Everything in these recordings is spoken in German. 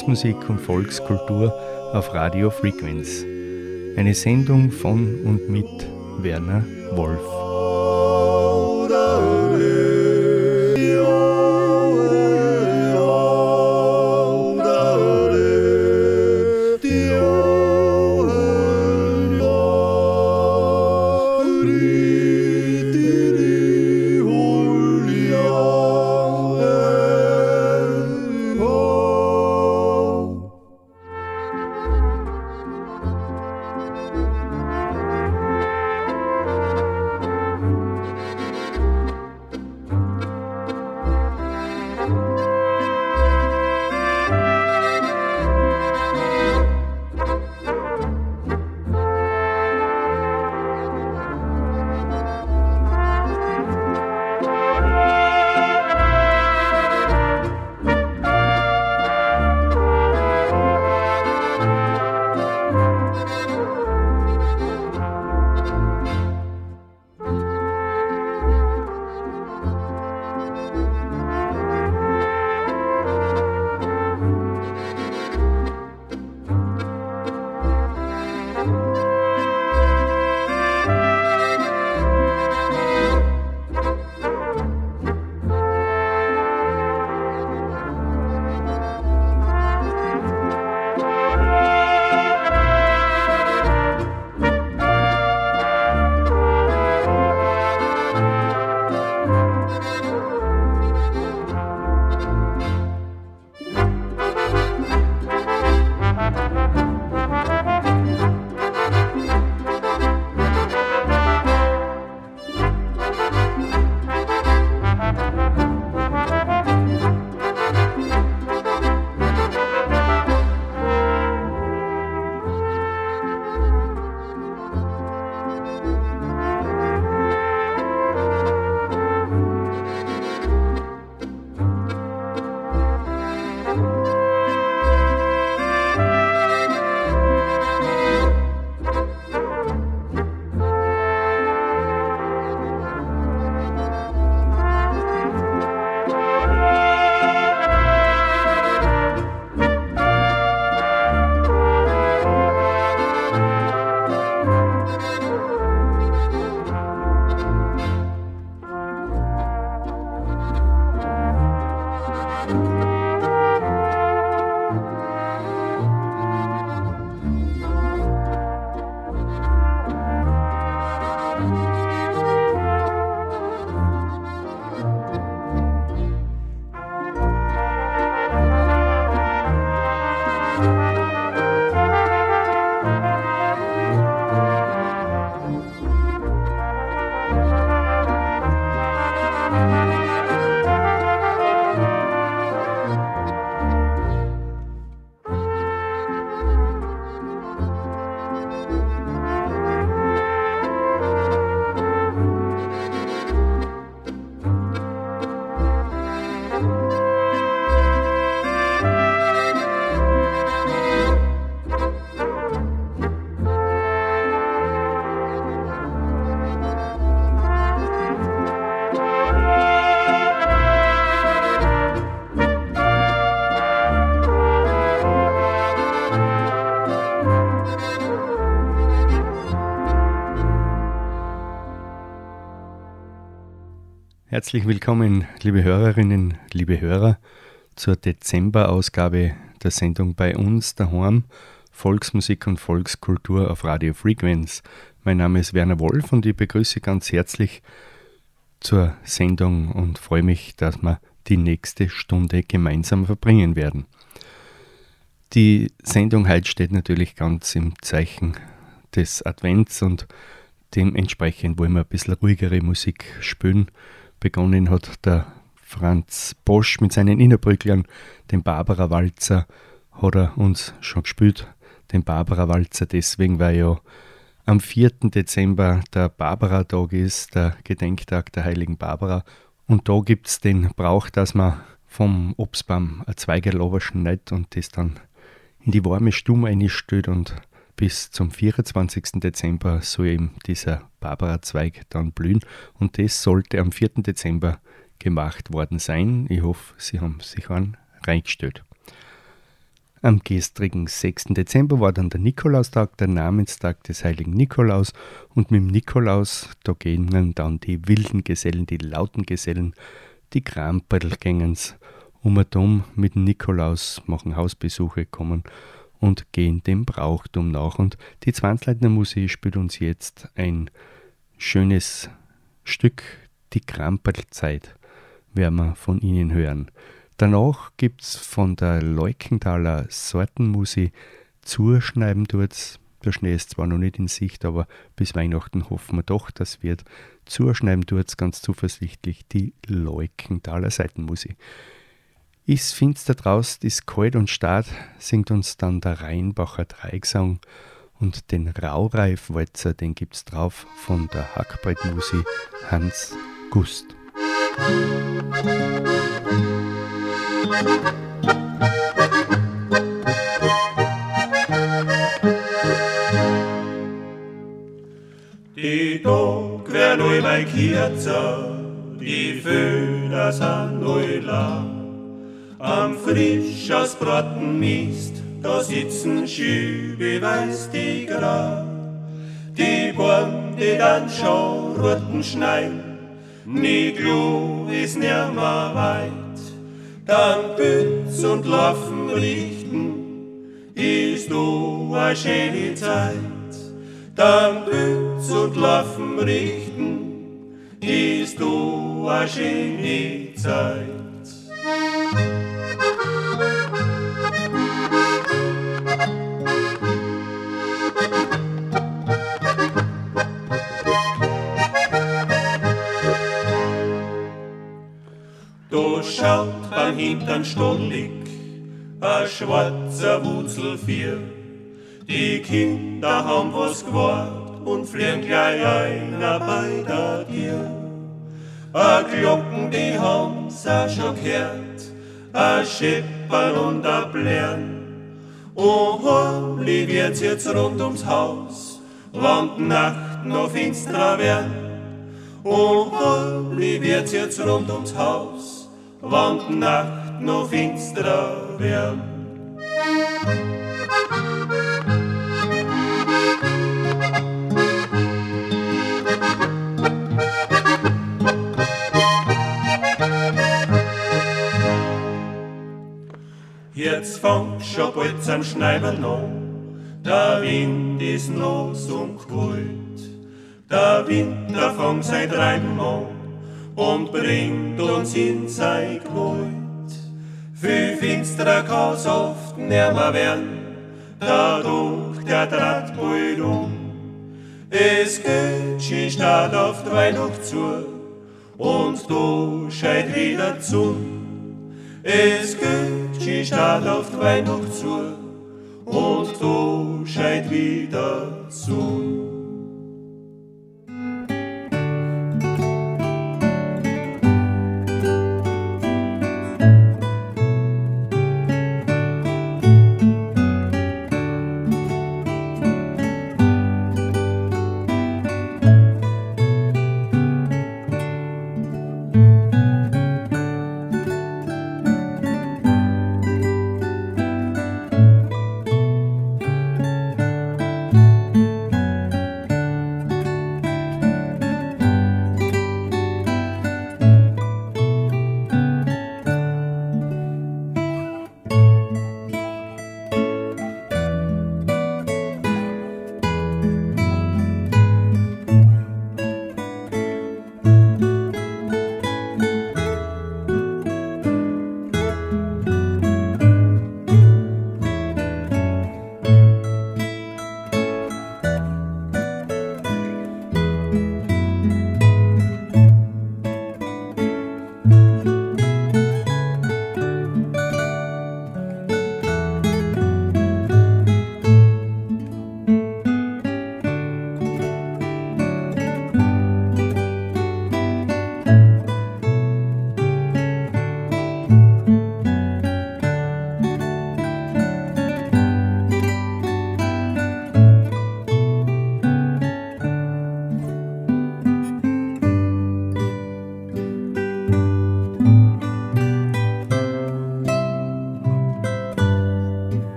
Volksmusik und Volkskultur auf Radio Frequenz. Eine Sendung von und mit Werner Wolf. Herzlich willkommen, liebe Hörerinnen, liebe Hörer, zur Dezemberausgabe der Sendung bei uns daheim Volksmusik und Volkskultur auf Radio Frequenz. Mein Name ist Werner Wolf und ich begrüße ganz herzlich zur Sendung und freue mich, dass wir die nächste Stunde gemeinsam verbringen werden. Die Sendung heute steht natürlich ganz im Zeichen des Advents und dementsprechend wollen wir ein bisschen ruhigere Musik spielen. Begonnen hat der Franz Bosch mit seinen Innerbrücklern, den Barbara Walzer, hat er uns schon gespielt, den Barbara Walzer, deswegen, weil ja am 4. Dezember der Barbara-Tag ist, der Gedenktag der heiligen Barbara. Und da gibt es den Brauch, dass man vom Obstbaum ein Zweigel nicht und das dann in die warme Stumme einstellt und bis zum 24. Dezember soll eben dieser Barbara-Zweig dann blühen und das sollte am 4. Dezember gemacht worden sein. Ich hoffe, Sie haben sich an reingestellt. Am gestrigen 6. Dezember war dann der Nikolaustag, der Namenstag des heiligen Nikolaus. Und mit dem Nikolaus, da gehen dann die wilden Gesellen, die lauten Gesellen, die Kramperlgängens um und um mit dem Nikolaus, machen Hausbesuche, kommen und gehen dem Brauchtum nach. Und die Zwangsleitner Musik spielt uns jetzt ein schönes Stück, die Kramperlzeit werden wir von Ihnen hören. Danach gibt es von der Leukenthaler Sortenmusi Zuschneiden dort. Der Schnee ist zwar noch nicht in Sicht, aber bis Weihnachten hoffen wir doch, dass wird zuschneiden dort ganz zuversichtlich die Leukenthaler Seitenmusi. Ist finster draußen, ist kalt und stark, singt uns dann der Rheinbacher Dreigesang und den Raureif-Walzer, den gibt's drauf von der Hackbrettmusi Hans Gust. Die Tag wär neu mein Kierzer, die Föhner sind neu lang. Am frisch aus Braten Mist, da sitzen Schübe weiß die Grab. Die Born, die dann schon roten schneiden, nie Glu ist nimmer weit, dann Bütz und Laufen richten, ist du a schöne Zeit. Dann Bütz und Laufen richten, ist du a schöne Zeit. Schaut beim Hintern stollig a schwarzer Wutzelvier. Die Kinder haben was gewahrt und fliehen gleich einer bei der Gier. A Glocken, die haben's auch schon gehört, a Scheppern und a Blären. Und heimlich wird's jetzt rund ums Haus, wann die Nacht noch finsterer werden. Und heimlich wird's jetzt rund ums Haus, wann die Nacht noch finsterer wird. Jetzt fängt schon bald am Schneiberl an, der Wind ist los und kalt, der Winter fängt sein Treiben an und bringt uns in sein Glut. Viel finsterer kann's oft nimmer werden, dadurch der Draht bald um. Es geht die Stadt auf die Weihnacht zu und du scheit wieder zu. Es geht die Stadt auf die Weihnacht zu und du scheit wieder zu.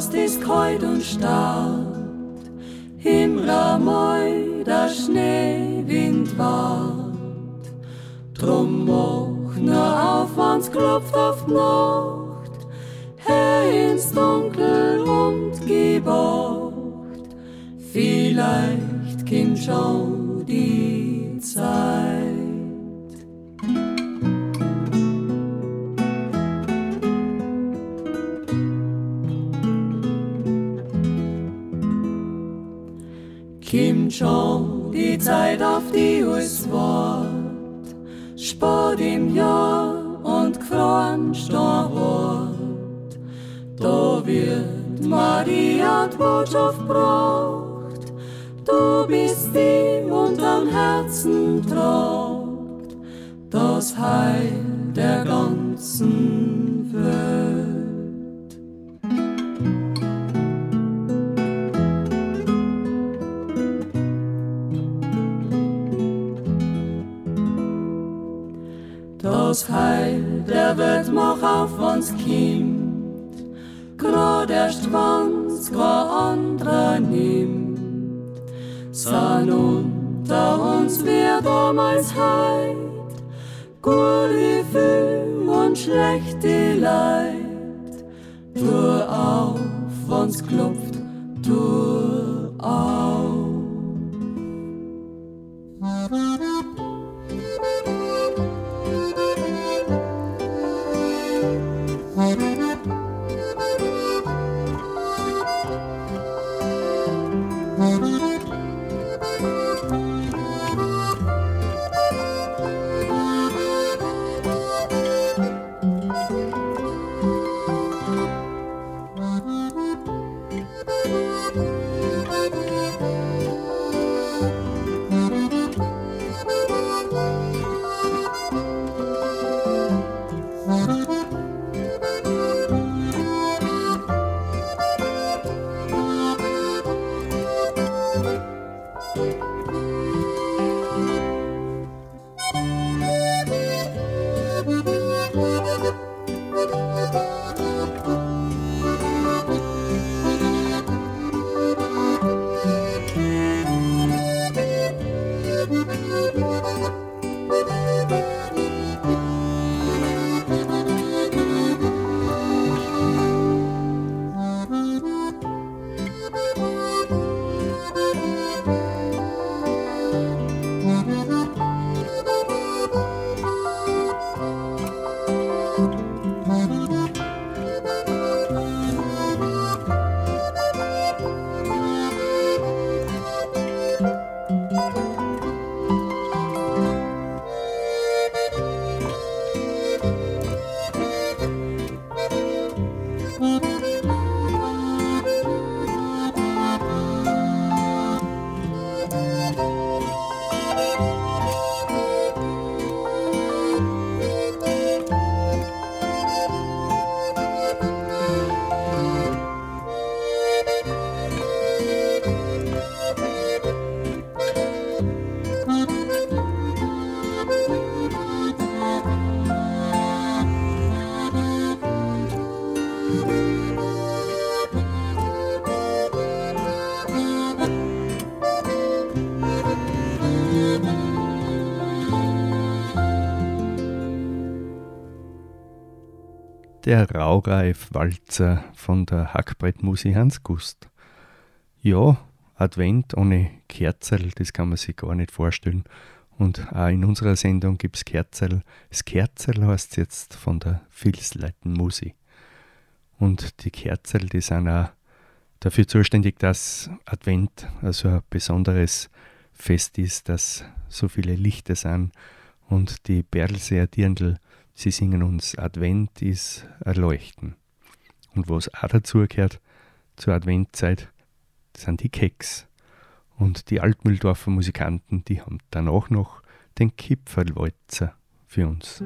Draußt ist kalt und stark. Himmler moi, der Schneewind wart. Drum mach nur auf, wann's klopft auf Nacht. Her ins Dunkel und gebaut. Vielleicht kommt schon wird. Maria Botschaft bracht, du bist die unterm Herzen tragt, das Heil der ganzen Welt. das Heil der Welt mach auf uns kimmt, wann's gar andere nimmt. San unter uns wird damals heit, gute Gefühl und schlechte Leid. Tu auf, wann's klopft, tu auf. Der Raureif-Walzer von der Hackbrettmusik Hans Gust. Ja, Advent ohne Kerzel, das kann man sich gar nicht vorstellen. Und auch in unserer Sendung gibt es Kerzel. Das Kerzel heißt jetzt von der Filsleiten Musik. Und die Kerzel, die sind auch dafür zuständig, dass Advent also ein besonderes Fest ist, dass so viele Lichter sind und die Perlseer Dirndl Sie singen uns Advent ist Erleuchten. Und was auch dazu gehört zur Adventzeit, sind die Keks. Und die Altmühldorfer Musikanten, die haben danach noch den Kipferlwalzer für uns.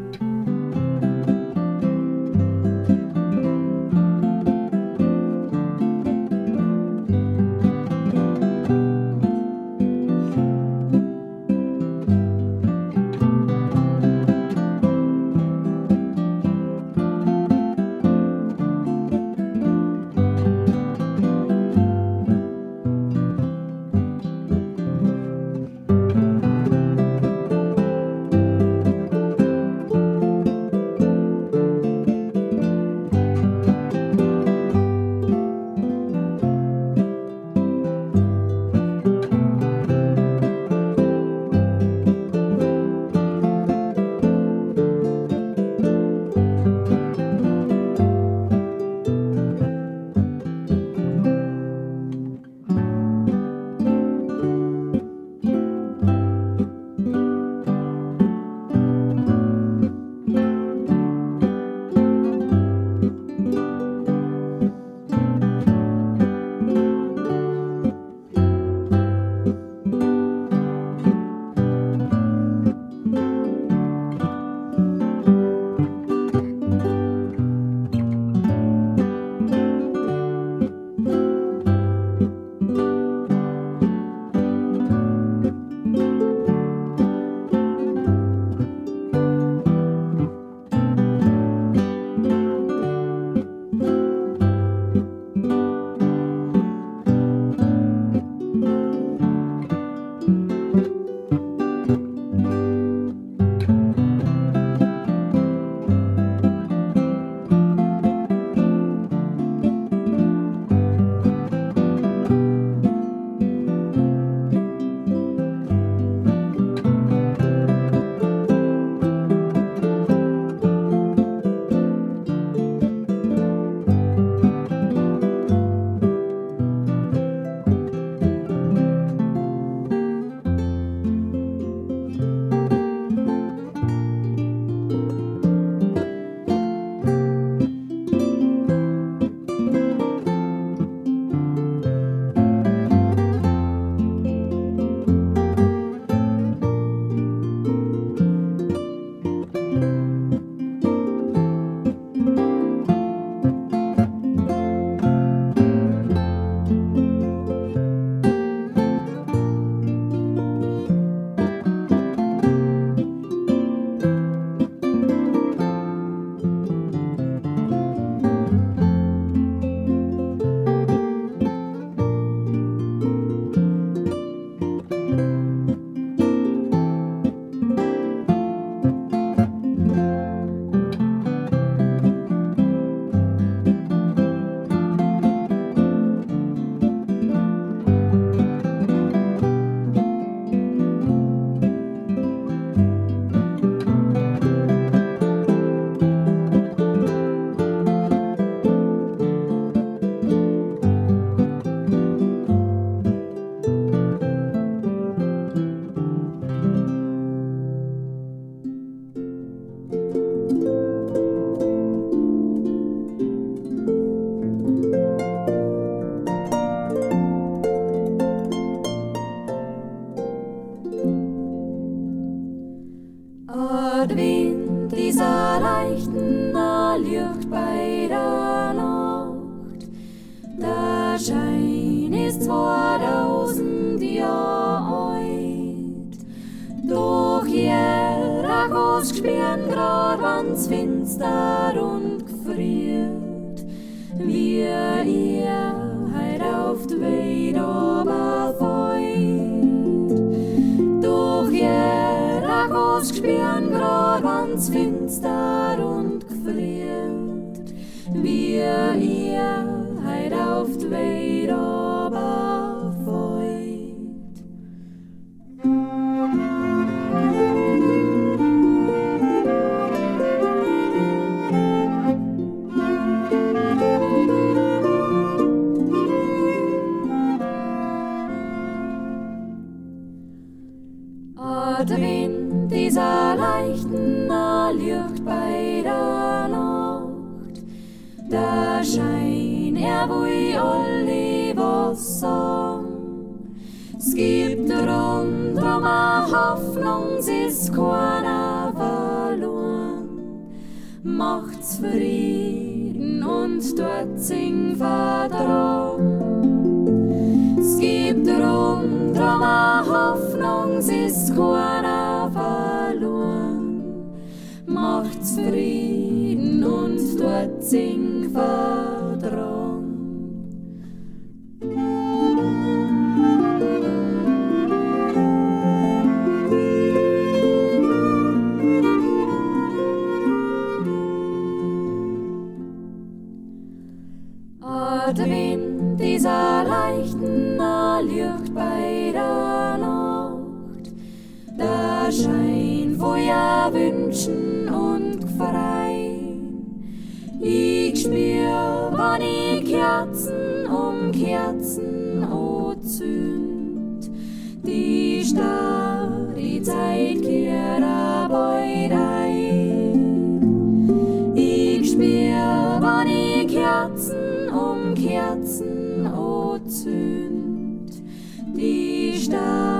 Schein ist 2000 Jahre alt. Doch jeder Ghost spüren grad, wann's finster und gefriert. Wir ihr heut auf die Welt aber feut. Doch jeder Ghost spüren grad, wann's finster und gefriert. Wir ihr heut auf die Hoffnung, ist keiner verloren. Macht's Frieden und dort sing Vertrauen. Es gibt rundum a Hoffnung, ist keiner verloren. Macht's Frieden und dort sing Vertrauen. Ja wünschen und freien. Ich spür, wann ich Kerzen um Kerzen zünd, die Star, die Zeit kehrt bei ein. Ich spür, wann ich Kerzen um Kerzen zünd, die Star,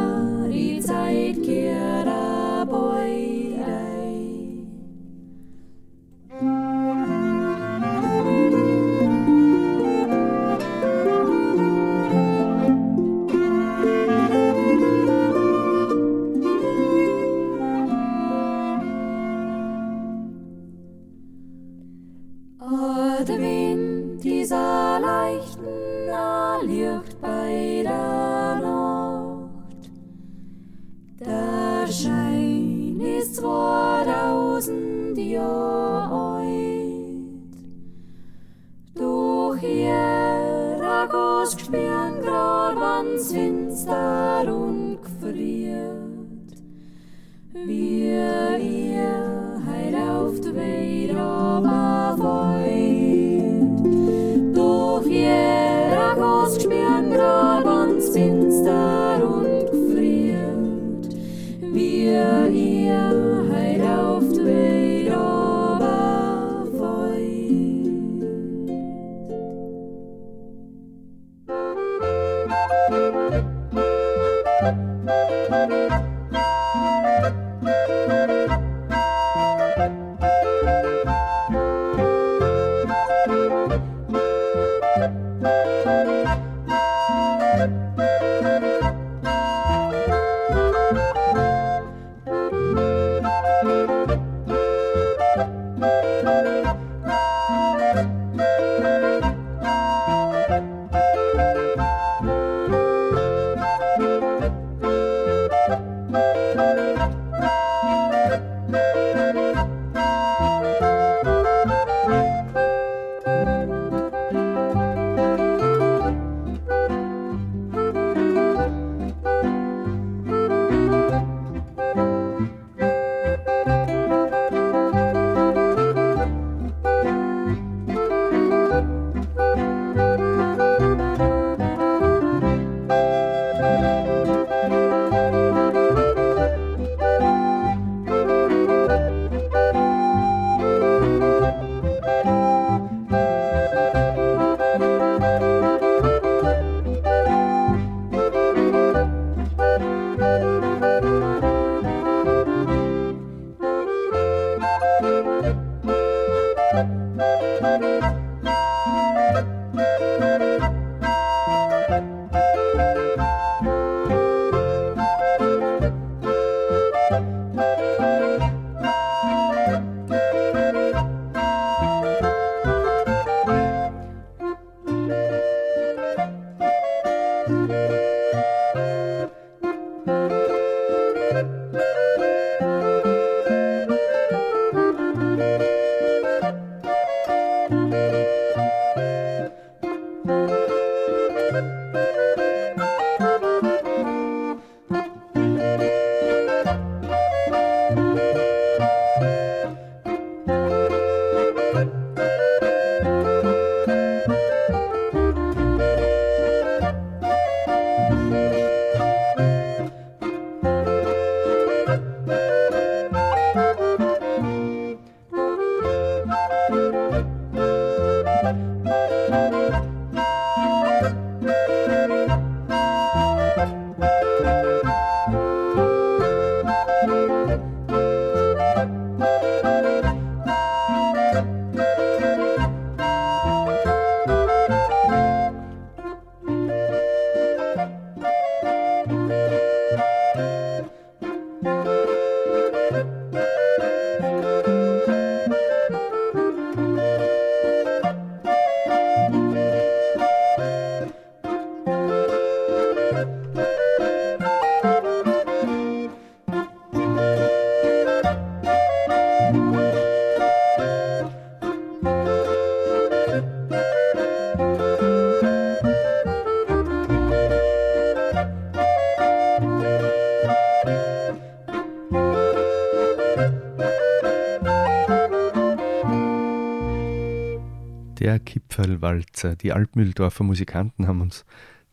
Kipferlwalzer. Die Altmühldorfer Musikanten haben uns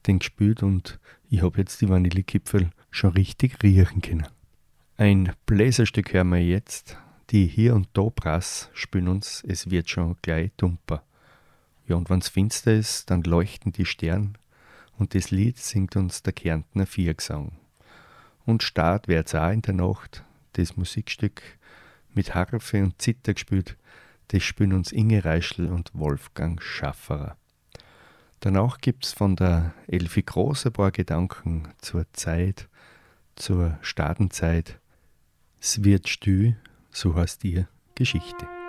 den gespielt und ich habe jetzt die Vanillekipferl schon richtig riechen können. Ein Bläserstück hören wir jetzt. Die Hier und Da Brass spielen uns Es wird schon gleich dumper. Ja, und wenn es finster ist, dann leuchten die Sterne und das Lied singt uns der Kärntner Viergesang. Und Start wird's auch in der Nacht, das Musikstück mit Harfe und Zither gespielt, das spielen uns Inge Reischl und Wolfgang Schafferer. Danach gibt es von der Elfi Groß ein paar Gedanken zur Zeit, zur Stadenzeit. Es wird stü, so heißt ihr Geschichte.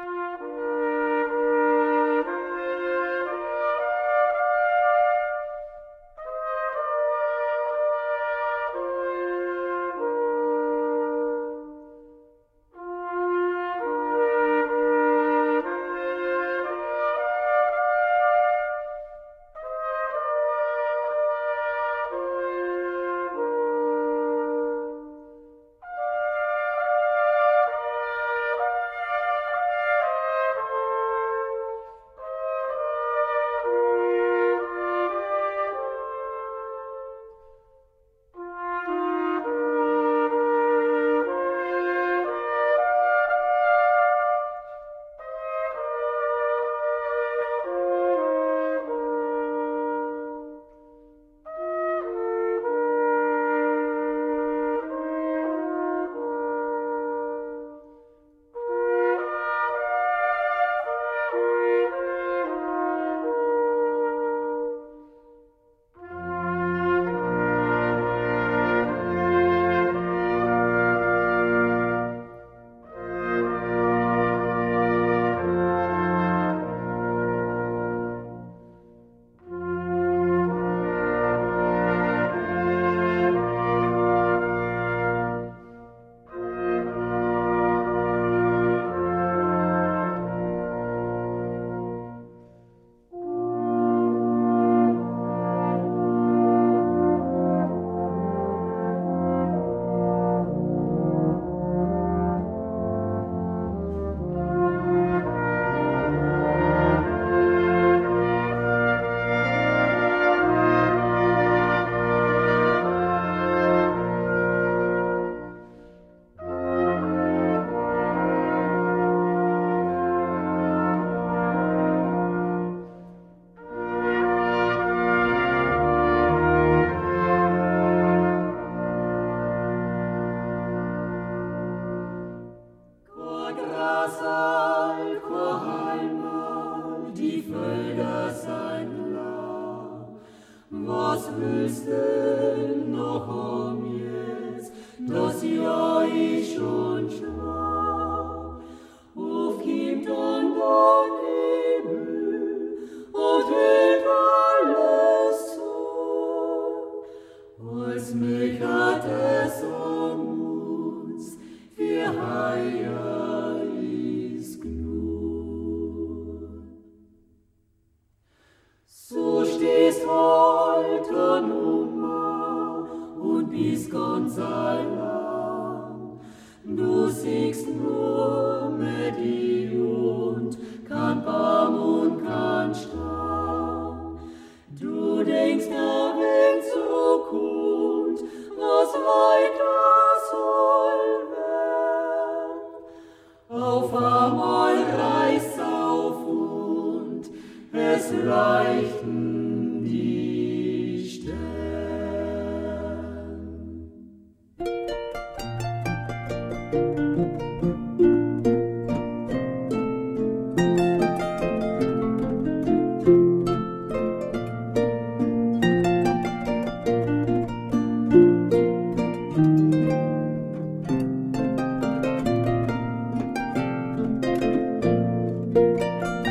Bye.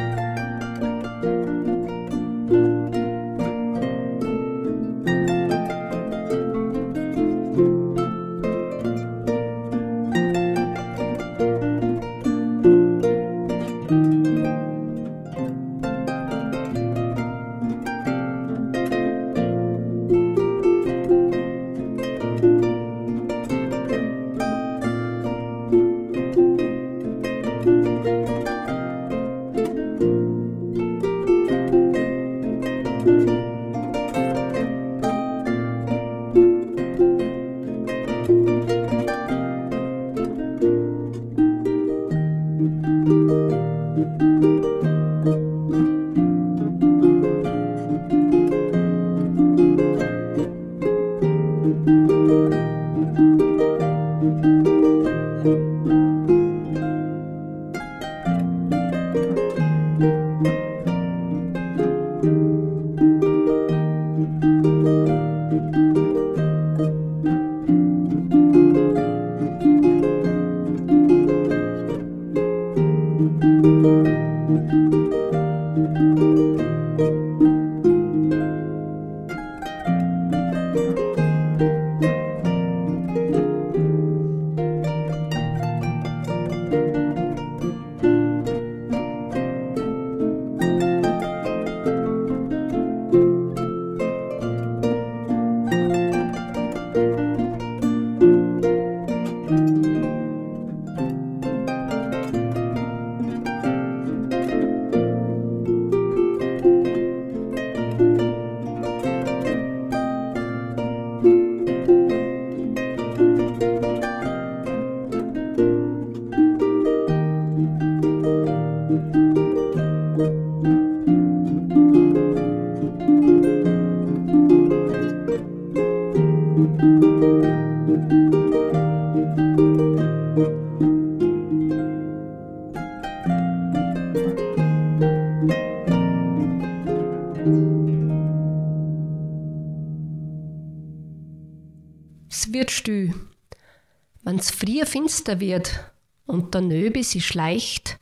Finster wird. Und der Nöbe sich schleicht,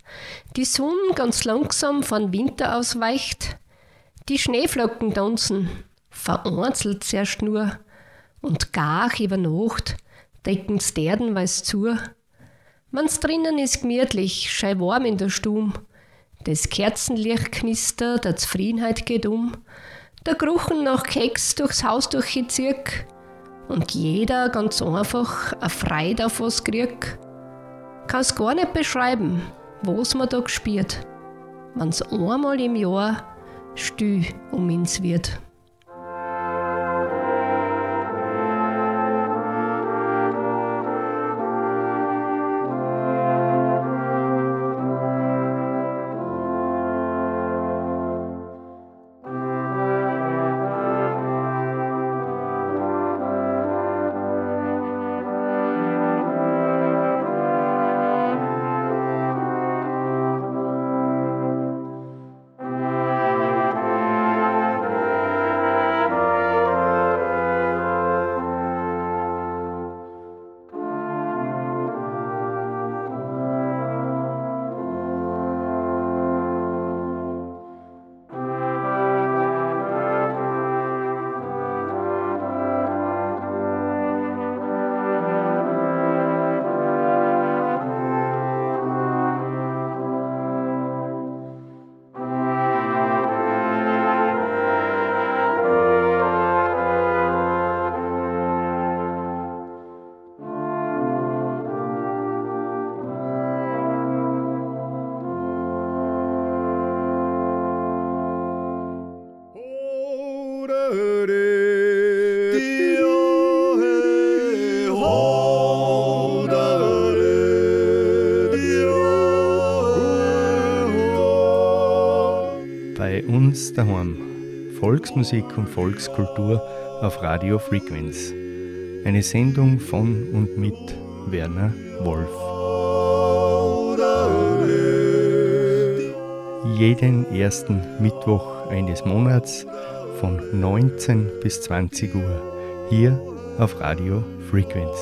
die Sonne ganz langsam von Winter ausweicht, die Schneeflocken tanzen, vereinzelt zuerst nur, und gar über Nacht decken's Derdenweis zu. Wenn's drinnen ist gemütlich, schei warm in der Stube, das Kerzenlicht knistert, der Zufriedenheit geht um, der Geruchen nach Keks durchs Haus durchgezirkt, und jeder ganz einfach eine Freude auf was kriegt, kann es gar nicht beschreiben, was man da gespielt, wenn es einmal im Jahr still um uns wird. Daheim. Volksmusik und Volkskultur auf Radio Frequenz. Eine Sendung von und mit Werner Wolf. Jeden ersten Mittwoch eines Monats von 19 bis 20 Uhr hier auf Radio Frequenz.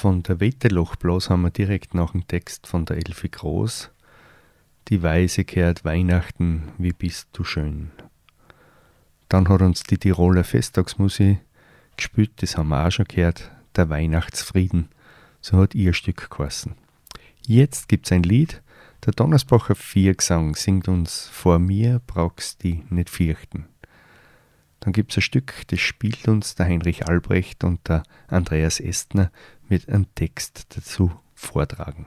Von der Wetterlochblas haben wir direkt nach dem Text von der Elfi Groß. Die Weise kehrt Weihnachten, wie bist du schön. Dann hat uns die Tiroler Festtagsmusik gespielt, das haben wir auch schon gehört, der Weihnachtsfrieden. So hat ihr Stück geheißen. Jetzt gibt's ein Lied, der Donnersbacher Viergesang singt uns Vor mir brauchst die nicht fürchten. Dann gibt es ein Stück, das spielt uns der Heinrich Albrecht und der Andreas Estner mit einem Text dazu vortragen.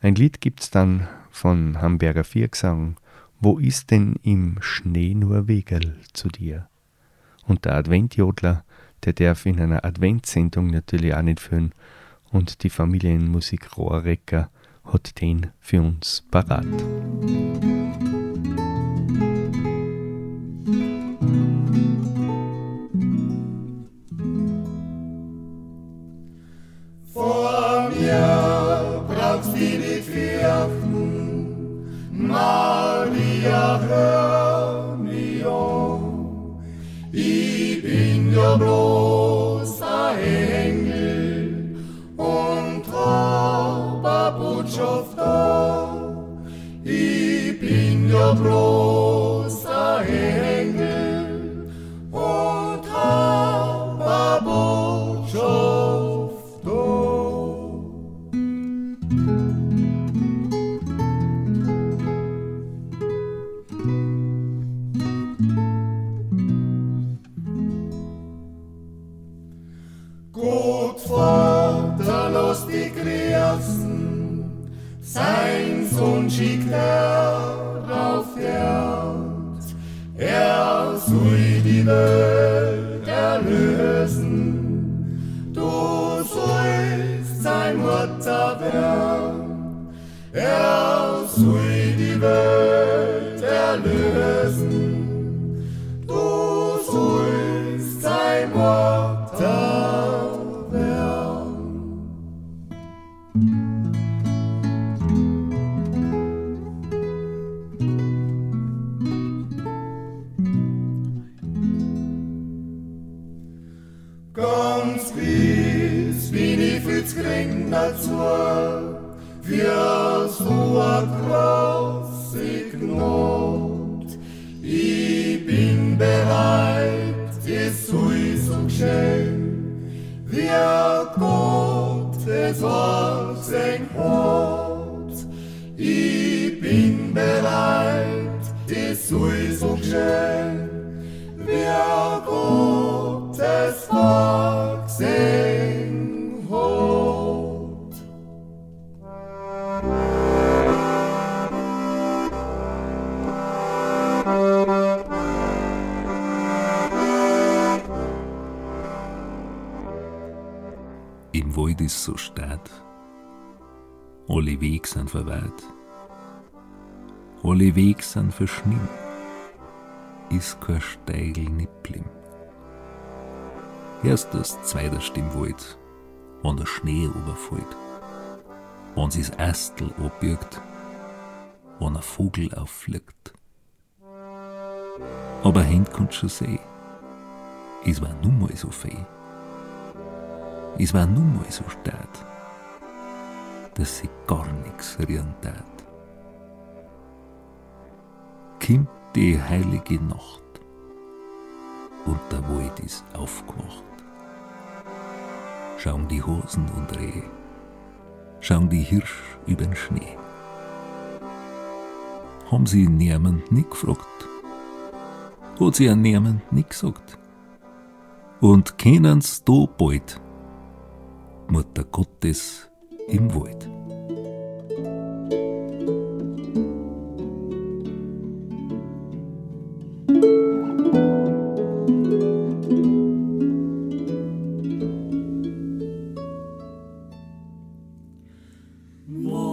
Ein Lied gibt es dann von Hamburger Viergesang, Wo ist denn im Schnee nur Wegerl zu dir? Und der Adventjodler, der darf in einer Adventssendung natürlich auch nicht führen und die Familienmusik Rohrrecker hat den für uns parat. Maria, Lord. Im Wald ist so stad, alle Weg sind verwehrt, alle Weg sind verschnien, ist kein Steigel nipplim. Erst das zweiterst im Wald, wenn der Schnee überfällt, wenn das Astel abbirgt, wenn ein Vogel auffliegt. Aber heint kannst schon sehen, es war nun mal so fei. Es war nun mal so stad, dass sie gar nix rühren tat. Kimmt die heilige Nacht und der Wald ist aufgewacht. Schauen die Hosen und Rehe, schauen die Hirsch übern Schnee. Haben sie niemand nie gefragt, hat sie an niemand nie gesagt. Und kennen's da bald, Mutter Gottes im Wald. Wo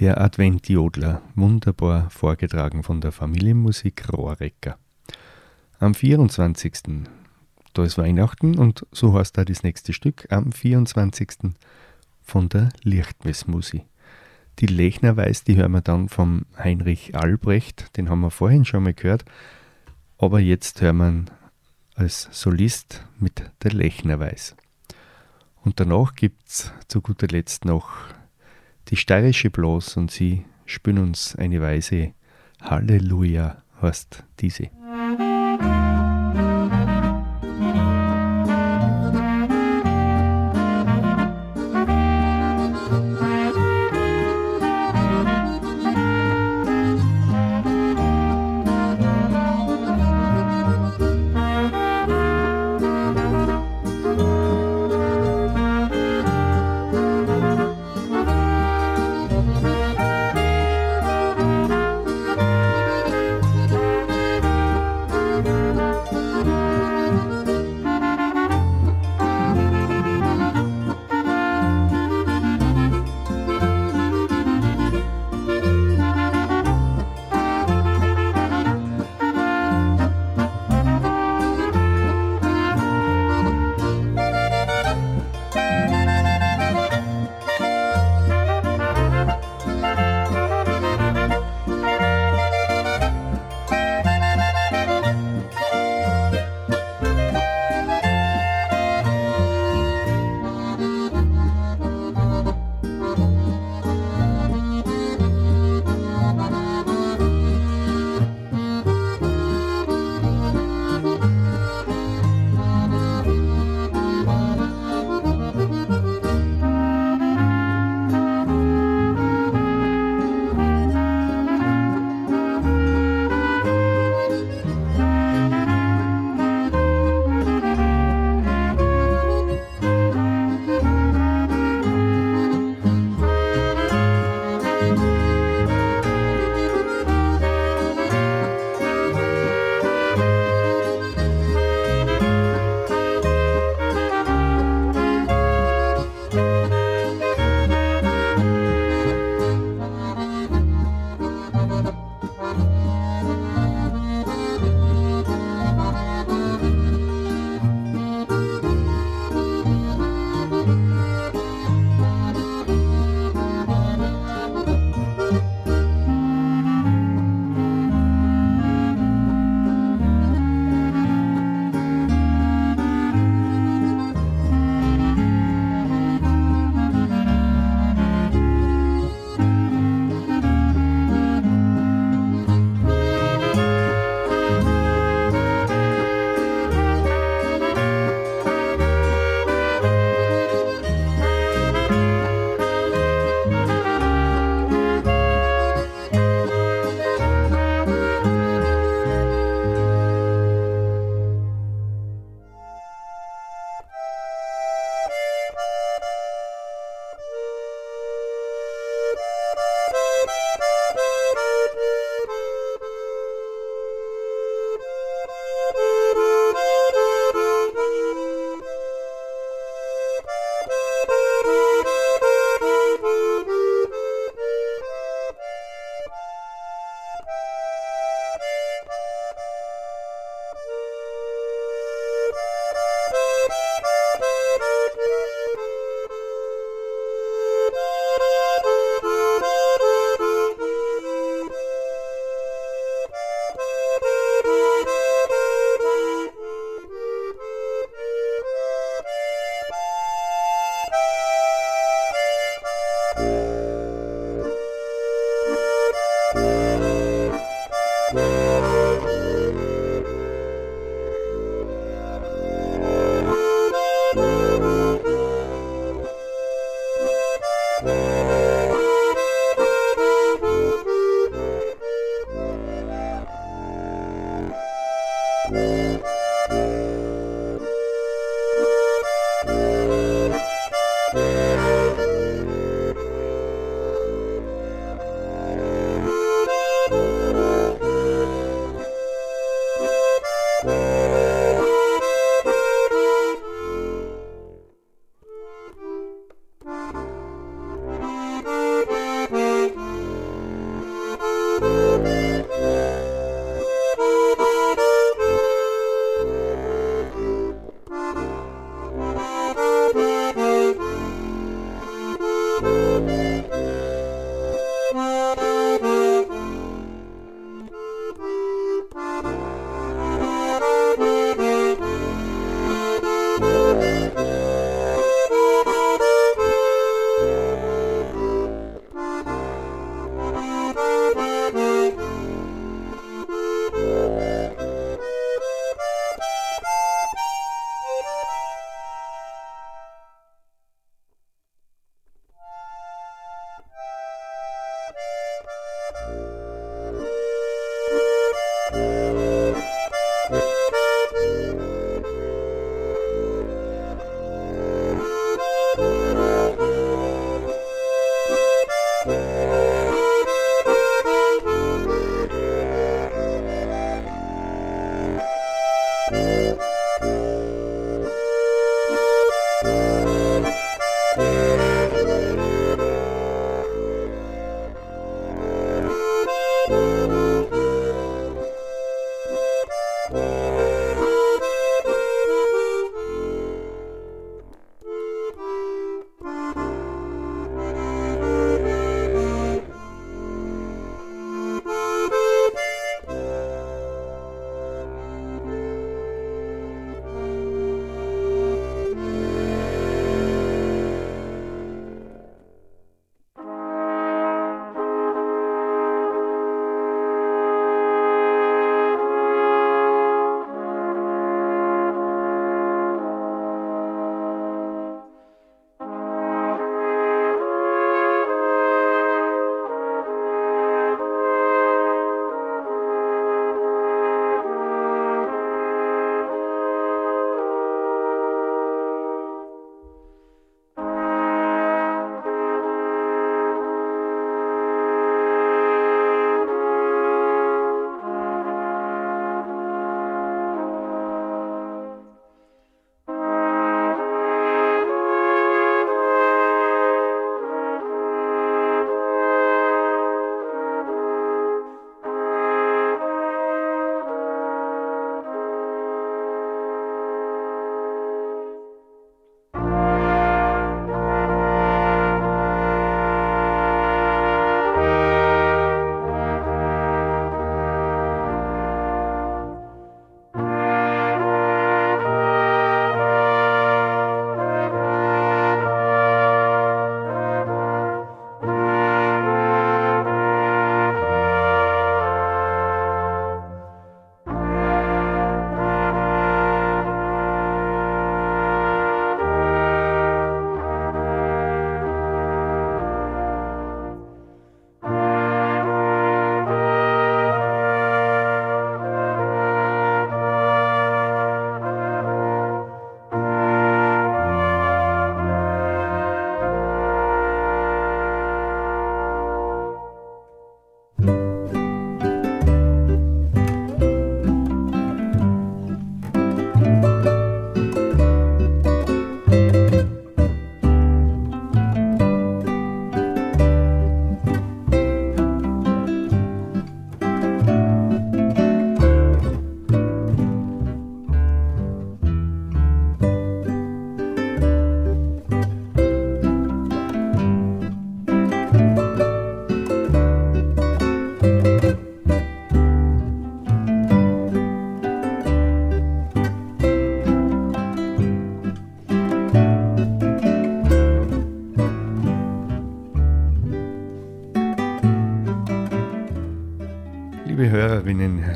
Der Adventjodler, wunderbar vorgetragen von der Familienmusik Rohrecker. Am 24. Da ist Weihnachten und so heißt da das nächste Stück am 24. von der Lichtmessmusik. Die Lechnerweis, die hören wir dann vom Heinrich Albrecht, den haben wir vorhin schon mal gehört, aber jetzt hören wir ihn als Solist mit der Lechnerweis. Und danach gibt es zu guter Letzt noch die steirische Blas und sie spielen uns eine Weise Halleluja, heißt diese.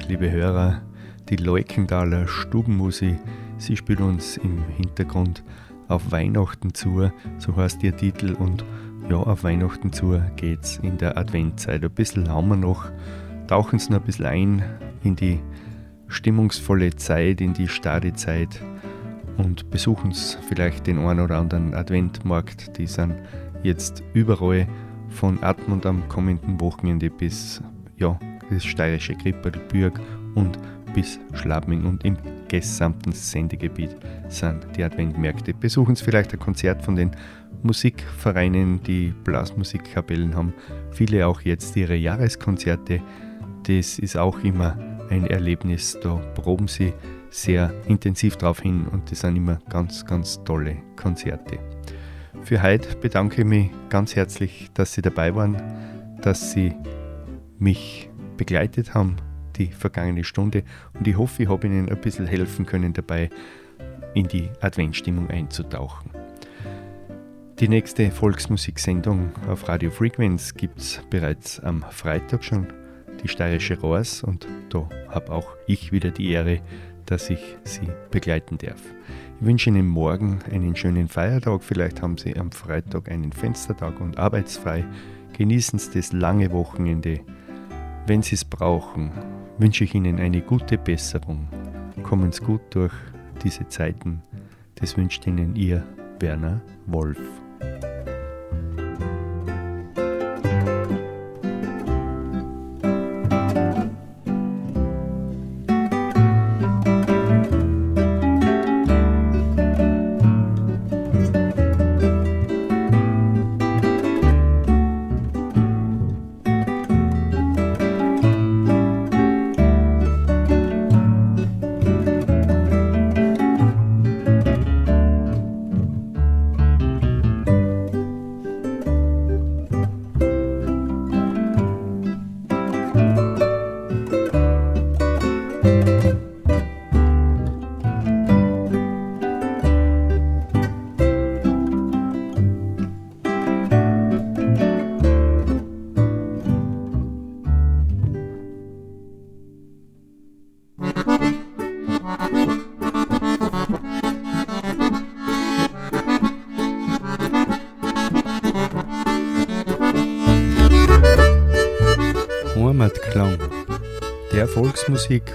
Liebe Hörer, die Leukendaler Stubenmusik, sie spielt uns im Hintergrund auf Weihnachten zu, so heißt ihr Titel und ja, auf Weihnachten zu geht's in der Adventzeit. Ein bisschen haben wir noch, tauchen Sie noch ein bisschen ein in die stimmungsvolle Zeit, in die starre Zeit und besuchen Sie vielleicht den einen oder anderen Adventmarkt. Die sind jetzt überall von Atmund am kommenden Wochenende bis ja, das steirische Krippelbürg und bis Schlabming und im gesamten Sendegebiet sind die Adventmärkte. Besuchen Sie vielleicht ein Konzert von den Musikvereinen, die Blasmusikkapellen haben. Viele auch jetzt ihre Jahreskonzerte. Das ist auch immer ein Erlebnis. Da proben sie sehr intensiv drauf hin und das sind immer ganz, ganz tolle Konzerte. Für heute bedanke ich mich ganz herzlich, dass Sie dabei waren, dass Sie mich begleitet haben die vergangene Stunde und ich hoffe, ich habe Ihnen ein bisschen helfen können dabei, in die Adventstimmung einzutauchen. Die nächste Volksmusiksendung auf Radio Frequenz gibt es bereits am Freitag schon, die steirische Rohrs, und da habe auch ich wieder die Ehre, dass ich Sie begleiten darf. Ich wünsche Ihnen morgen einen schönen Feiertag, vielleicht haben Sie am Freitag einen Fenstertag und arbeitsfrei. Genießen Sie das lange Wochenende. Wenn Sie es brauchen, wünsche ich Ihnen eine gute Besserung. Kommen Sie gut durch diese Zeiten. Das wünscht Ihnen Ihr Werner Wolf.